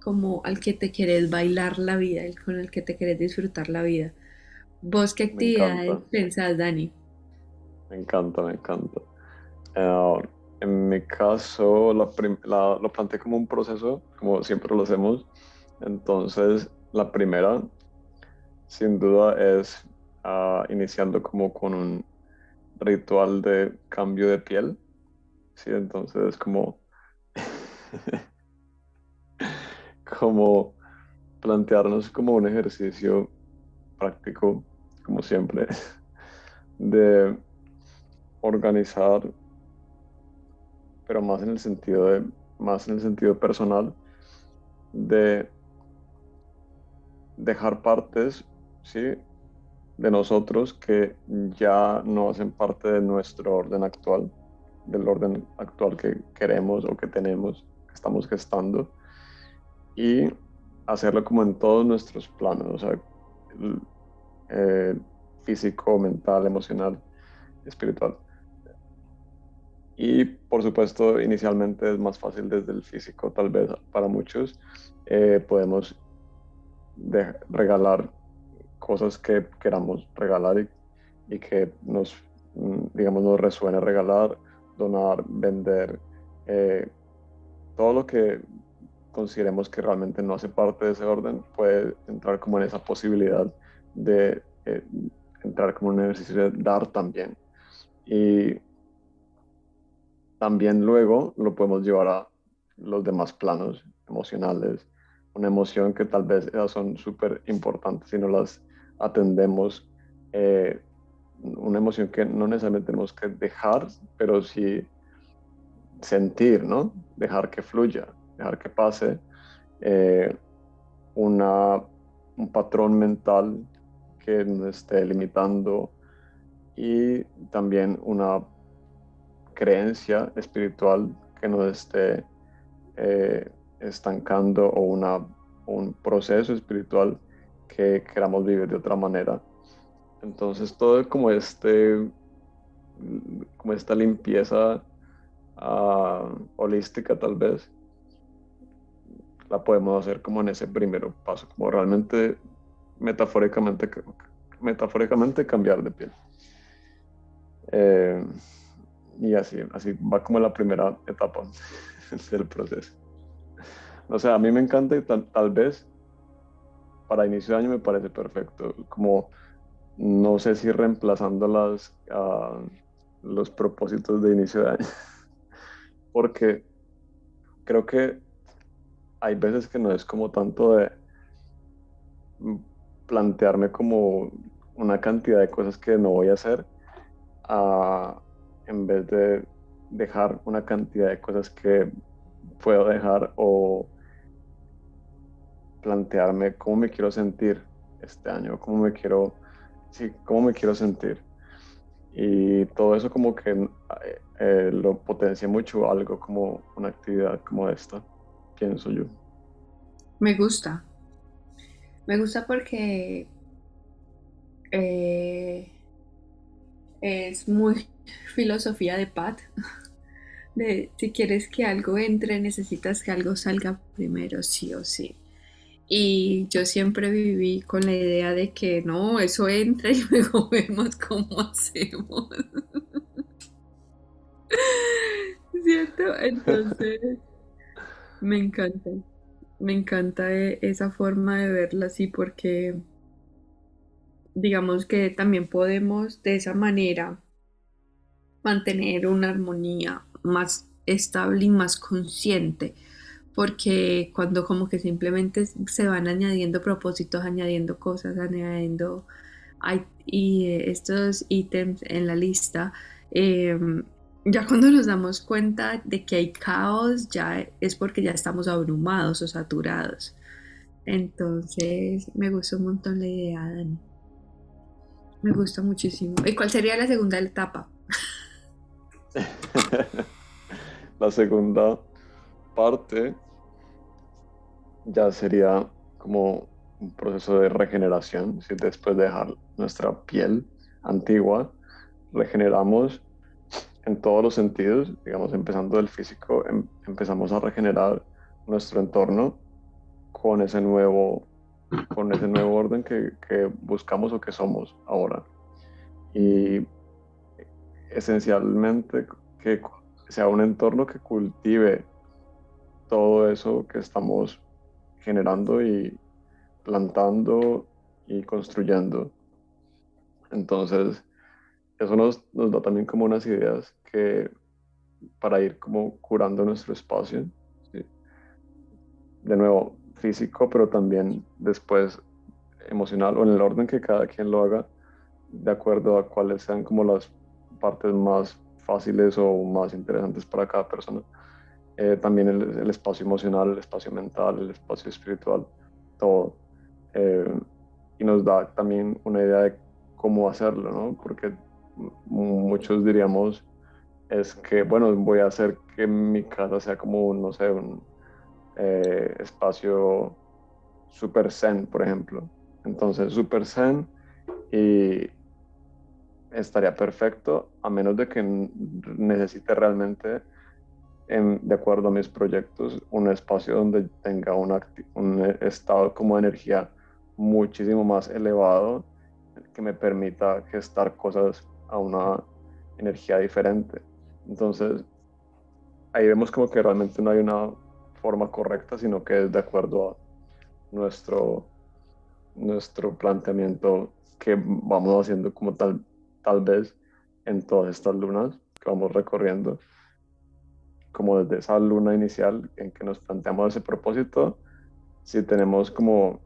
como al que te quieres bailar la vida, el con el que te quieres disfrutar la vida. ¿Vos qué actividades pensás, Dani? Me encanta, me encanta. Eh, en mi caso, lo planteé como un proceso, como siempre lo hacemos. Entonces, la primera, sin duda, es uh, iniciando como con un ritual de cambio de piel. Sí, entonces, como, <laughs> como plantearnos como un ejercicio práctico, como siempre, <laughs> de organizar, pero más en el sentido de, más en el sentido personal, de dejar partes, ¿sí? de nosotros que ya no hacen parte de nuestro orden actual, del orden actual que queremos o que tenemos, que estamos gestando, y hacerlo como en todos nuestros planos, o sea, eh, físico, mental, emocional, espiritual. Y por supuesto, inicialmente es más fácil desde el físico, tal vez para muchos. Eh, podemos regalar cosas que queramos regalar y, que nos, mm, digamos, nos resuene regalar, donar, vender, eh, todo lo que consideremos que realmente no hace parte de ese orden puede entrar como en esa posibilidad de eh, entrar como en un ejercicio de dar también. Y también luego lo podemos llevar a los demás planos emocionales. Una emoción que tal vez son súper importantes si no las atendemos. Eh, una emoción que no necesariamente tenemos que dejar, pero sí sentir, ¿no? Dejar que fluya, dejar que pase. Eh, una, un patrón mental que nos esté limitando y también una creencia espiritual que nos esté eh, estancando o una, un proceso espiritual que queramos vivir de otra manera. Entonces todo como este como esta limpieza ah, holística tal vez la podemos hacer como en ese primer paso, como realmente metafóricamente metafóricamente cambiar de piel. Eh, y así, así va como la primera etapa <laughs> del proceso. O sea, a mí me encanta y tal, vez para inicio de año me parece perfecto. Como no sé si reemplazando las, ah, los propósitos de inicio de año. <laughs> Porque creo que hay veces que no es como tanto de plantearme como una cantidad de cosas que no voy a hacer, a, en vez de dejar una cantidad de cosas que puedo dejar o plantearme cómo me quiero sentir este año, cómo me quiero, sí, cómo me quiero sentir. Y todo eso como que eh, eh, lo potencia mucho algo como una actividad como esta, pienso yo. Me gusta. Me gusta porque eh, es muy filosofía de Pat. <laughs> De si quieres que algo entre, necesitas que algo salga primero, sí o sí. Y yo siempre viví con la idea de que no, eso entra y <laughs> luego vemos cómo hacemos. <laughs> ¿Cierto? Entonces, me encanta. Me encanta esa forma de verla así porque digamos que también podemos de esa manera mantener una armonía más estable y más consciente porque cuando como que simplemente se van añadiendo propósitos, añadiendo cosas, añadiendo y eh, estos ítems en la lista, em, ya cuando nos damos cuenta de que hay caos, ya es porque ya estamos abrumados o saturados. Entonces, me gustó un montón la idea, Dani. Me gusta muchísimo. ¿Y cuál sería la segunda etapa? <laughs> <laughs> la segunda parte ya sería como un proceso de regeneración, si después de dejar nuestra piel antigua, regeneramos en todos los sentidos, digamos, empezando del físico, em, empezamos a regenerar nuestro entorno con ese nuevo, con ese nuevo orden que, que buscamos o que somos ahora. Y esencialmente que sea un entorno que cultive todo eso que estamos generando y plantando y construyendo. Entonces, eso nos, nos, da también como unas ideas que para ir como curando nuestro espacio, de nuevo, físico, pero también después emocional o en el orden que cada quien lo haga, de acuerdo a cuáles sean como las partes más fáciles o más interesantes para cada persona. Eh, también el, espacio emocional, el espacio mental, el espacio espiritual, todo. Eh, y nos da también una idea de cómo hacerlo, ¿no? Porque muchos diríamos, es que, bueno, voy a hacer que mi casa sea como, no sé, un eh, espacio super zen, por ejemplo. Entonces, super zen y estaría perfecto a menos de que necesite realmente de acuerdo a mis proyectos, un espacio donde tenga un, un estado como energía muchísimo más elevado que me permita gestar cosas a una energía diferente. Entonces, ahí vemos como que realmente no hay una forma correcta, sino que es de acuerdo a nuestro, nuestro planteamiento que vamos haciendo como tal, tal vez en todas estas lunas que vamos recorriendo como desde esa luna inicial en que nos planteamos ese propósito, si tenemos como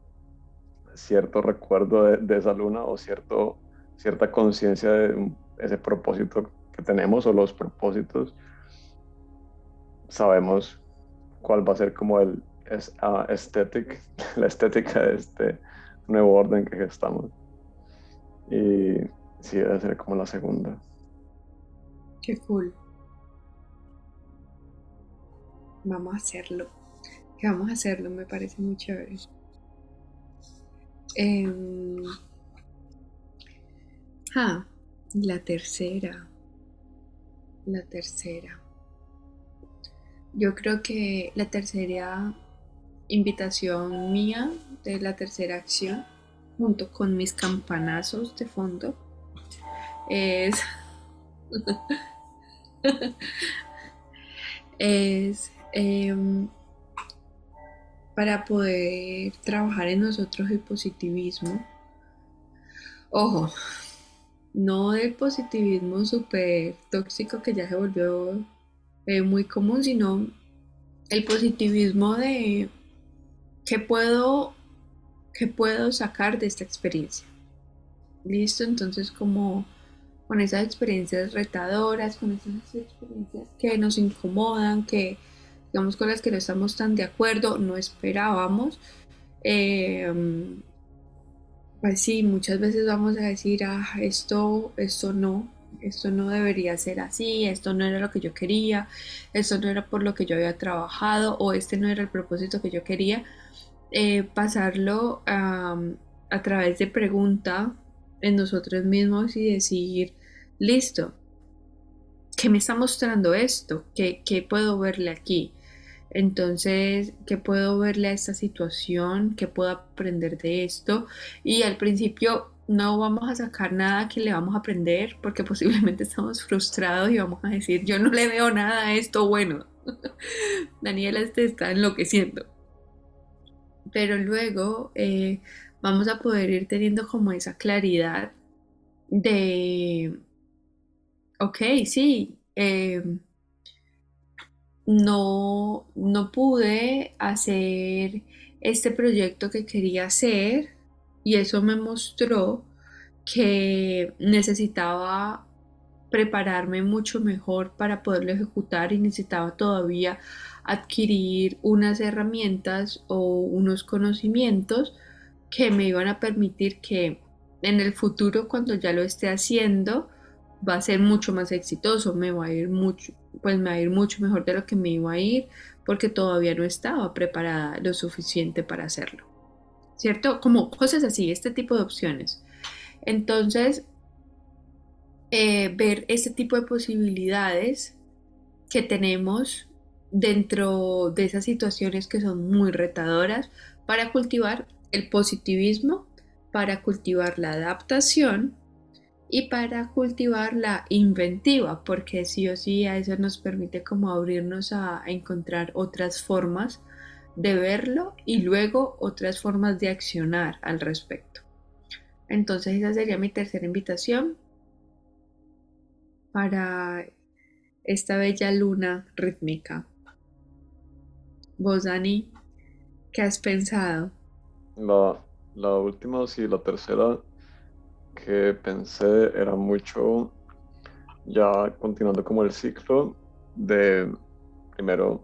cierto recuerdo de, esa luna o cierto, cierta conciencia de ese propósito que tenemos o los propósitos, sabemos cuál va a ser como el es, uh, <laughs> la estética de este nuevo orden que estamos. Y sí, debe ser como la segunda. Qué cool vamos a hacerlo. vamos a hacerlo, me parece muy chévere. Em, ah, la tercera. La tercera. Yo creo que la tercera invitación mía de la tercera acción, junto con mis campanazos de fondo, es, es Em, para poder trabajar en nosotros el positivismo. Ojo, no el positivismo súper tóxico que ya se volvió eh, muy común, sino el positivismo de qué puedo, qué puedo sacar de esta experiencia. Listo, entonces como con esas experiencias retadoras, con esas experiencias que nos incomodan, que digamos con las que no estamos tan de acuerdo, no esperábamos, Em, pues sí, muchas veces vamos a decir, ah, esto, esto no, esto no debería ser así, esto no era lo que yo quería, esto no era por lo que yo había trabajado o este no era el propósito que yo quería. Eh, pasarlo a, a través de pregunta en nosotros mismos y decir, listo, ¿qué me está mostrando esto? ¿Qué, puedo verle aquí? Entonces, ¿qué puedo verle a esta situación? ¿Qué puedo aprender de esto? Y al principio no vamos a sacar nada que le vamos a aprender porque <laughs> posiblemente estamos frustrados y vamos a decir, yo no le veo nada a esto bueno. <laughs> Daniela te está enloqueciendo. Pero luego eh, vamos a poder ir teniendo como esa claridad de, ok, sí, eh, no, no pude hacer este proyecto que quería hacer y eso me mostró que necesitaba prepararme mucho mejor para poderlo ejecutar y necesitaba todavía adquirir unas herramientas o unos conocimientos que me iban a permitir que en el futuro cuando ya lo esté haciendo va a ser mucho más exitoso, me va a ir mucho, pues me va a ir mucho mejor de lo que me iba a ir porque todavía no estaba preparada lo suficiente para hacerlo. ¿Cierto? Como cosas así, este tipo de opciones. Entonces, eh, ver este tipo de posibilidades que tenemos dentro de esas situaciones que son muy retadoras para cultivar el positivismo, para cultivar la adaptación y para cultivar la inventiva, porque sí o sí a eso nos permite como abrirnos a, encontrar otras formas de verlo y luego otras formas de accionar al respecto. Entonces esa sería mi tercera invitación para esta bella luna rítmica. Vos, Dani, ¿qué has pensado? La, la última, sí, la tercera que pensé era mucho ya continuando como el ciclo de primero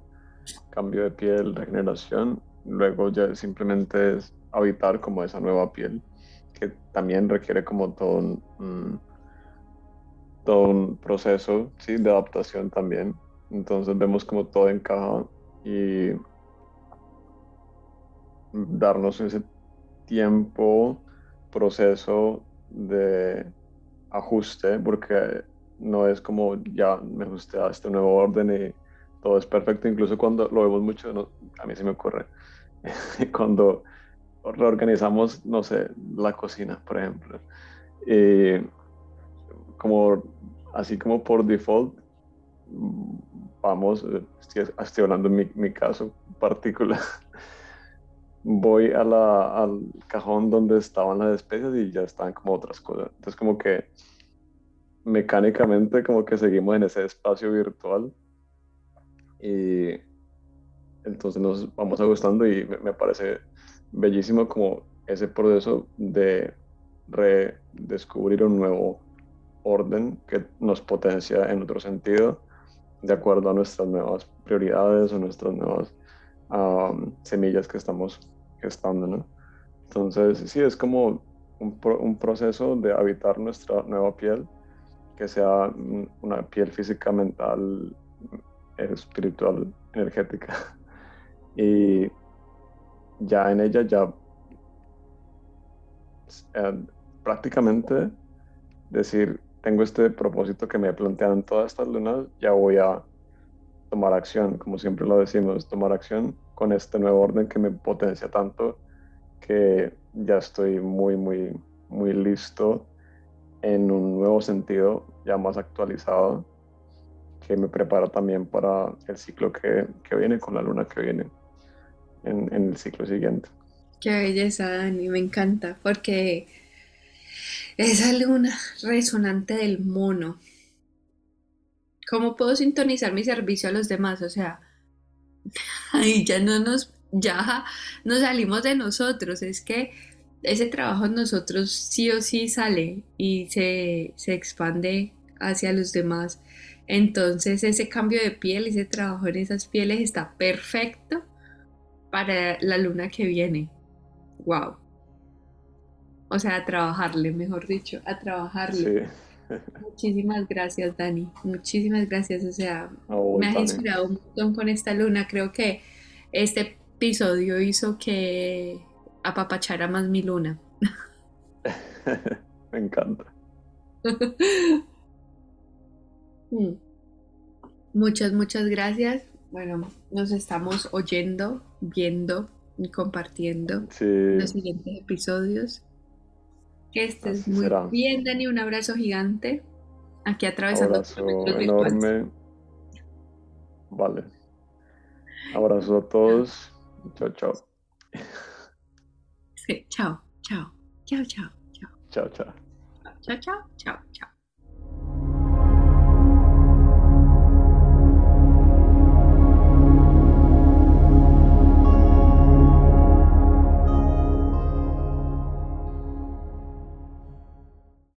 cambio de piel, regeneración, luego ya simplemente es habitar como esa nueva piel, que también requiere como todo un, todo un proceso ¿sí? de adaptación también. Entonces vemos como todo encaja y darnos ese tiempo, proceso de ajuste, porque no es como ya me ajusté a este nuevo orden y todo es perfecto, incluso cuando lo vemos mucho, a mí se me ocurre, <laughs> cuando reorganizamos, no sé, la cocina, por ejemplo, y como así como por default, vamos, estoy, hablando en mi, mi caso particular, <laughs> voy a la, al cajón donde estaban las especias y ya están como otras cosas. Entonces como que mecánicamente como que seguimos en ese espacio virtual y entonces nos vamos ajustando y me, parece bellísimo como ese proceso de redescubrir un nuevo orden que nos potencia en otro sentido de acuerdo a nuestras nuevas prioridades o nuestras nuevas semillas que estamos estando, ¿no? Entonces, sí, es como un, proceso de habitar nuestra nueva piel, que sea una piel física, mental, espiritual, energética. <laughs> Y ya en ella ya eh, prácticamente decir, tengo este propósito que me he planteado en todas estas lunas, ya voy a tomar acción, como siempre lo decimos, tomar acción con este nuevo orden que me potencia tanto que ya estoy muy, muy, muy listo en un nuevo sentido, ya más actualizado, que me prepara también para el ciclo que, que viene, con la luna que viene en, en, el ciclo siguiente. Qué belleza, Dani, me encanta, porque esa luna resonante del mono. ¿Cómo puedo sintonizar mi servicio a los demás? O sea, <laughs> ahí ya no nos, ya nos salimos de nosotros, es que ese trabajo nosotros sí o sí sale y se, se expande hacia los demás. Entonces ese cambio de piel, ese trabajo en esas pieles está perfecto para la luna que viene. wow. O sea, a trabajarle, mejor dicho, a trabajarle. Sí. Muchísimas gracias, Dani. Muchísimas gracias. O sea, me has inspirado un montón con esta luna. Creo que este episodio hizo que apapachara más mi luna. <laughs> me encanta. <laughs> Mm. Muchas, muchas gracias. Bueno, nos estamos oyendo, viendo y compartiendo los siguientes episodios. Que estés muy bien, Dani. Un abrazo gigante. Aquí atravesando. Abrazo enorme. Vale. Abrazo a todos. Chao, chao. Sí, chao, chao. Chao, chao, chao. Chao, chao. Chao, chao, chao, chao.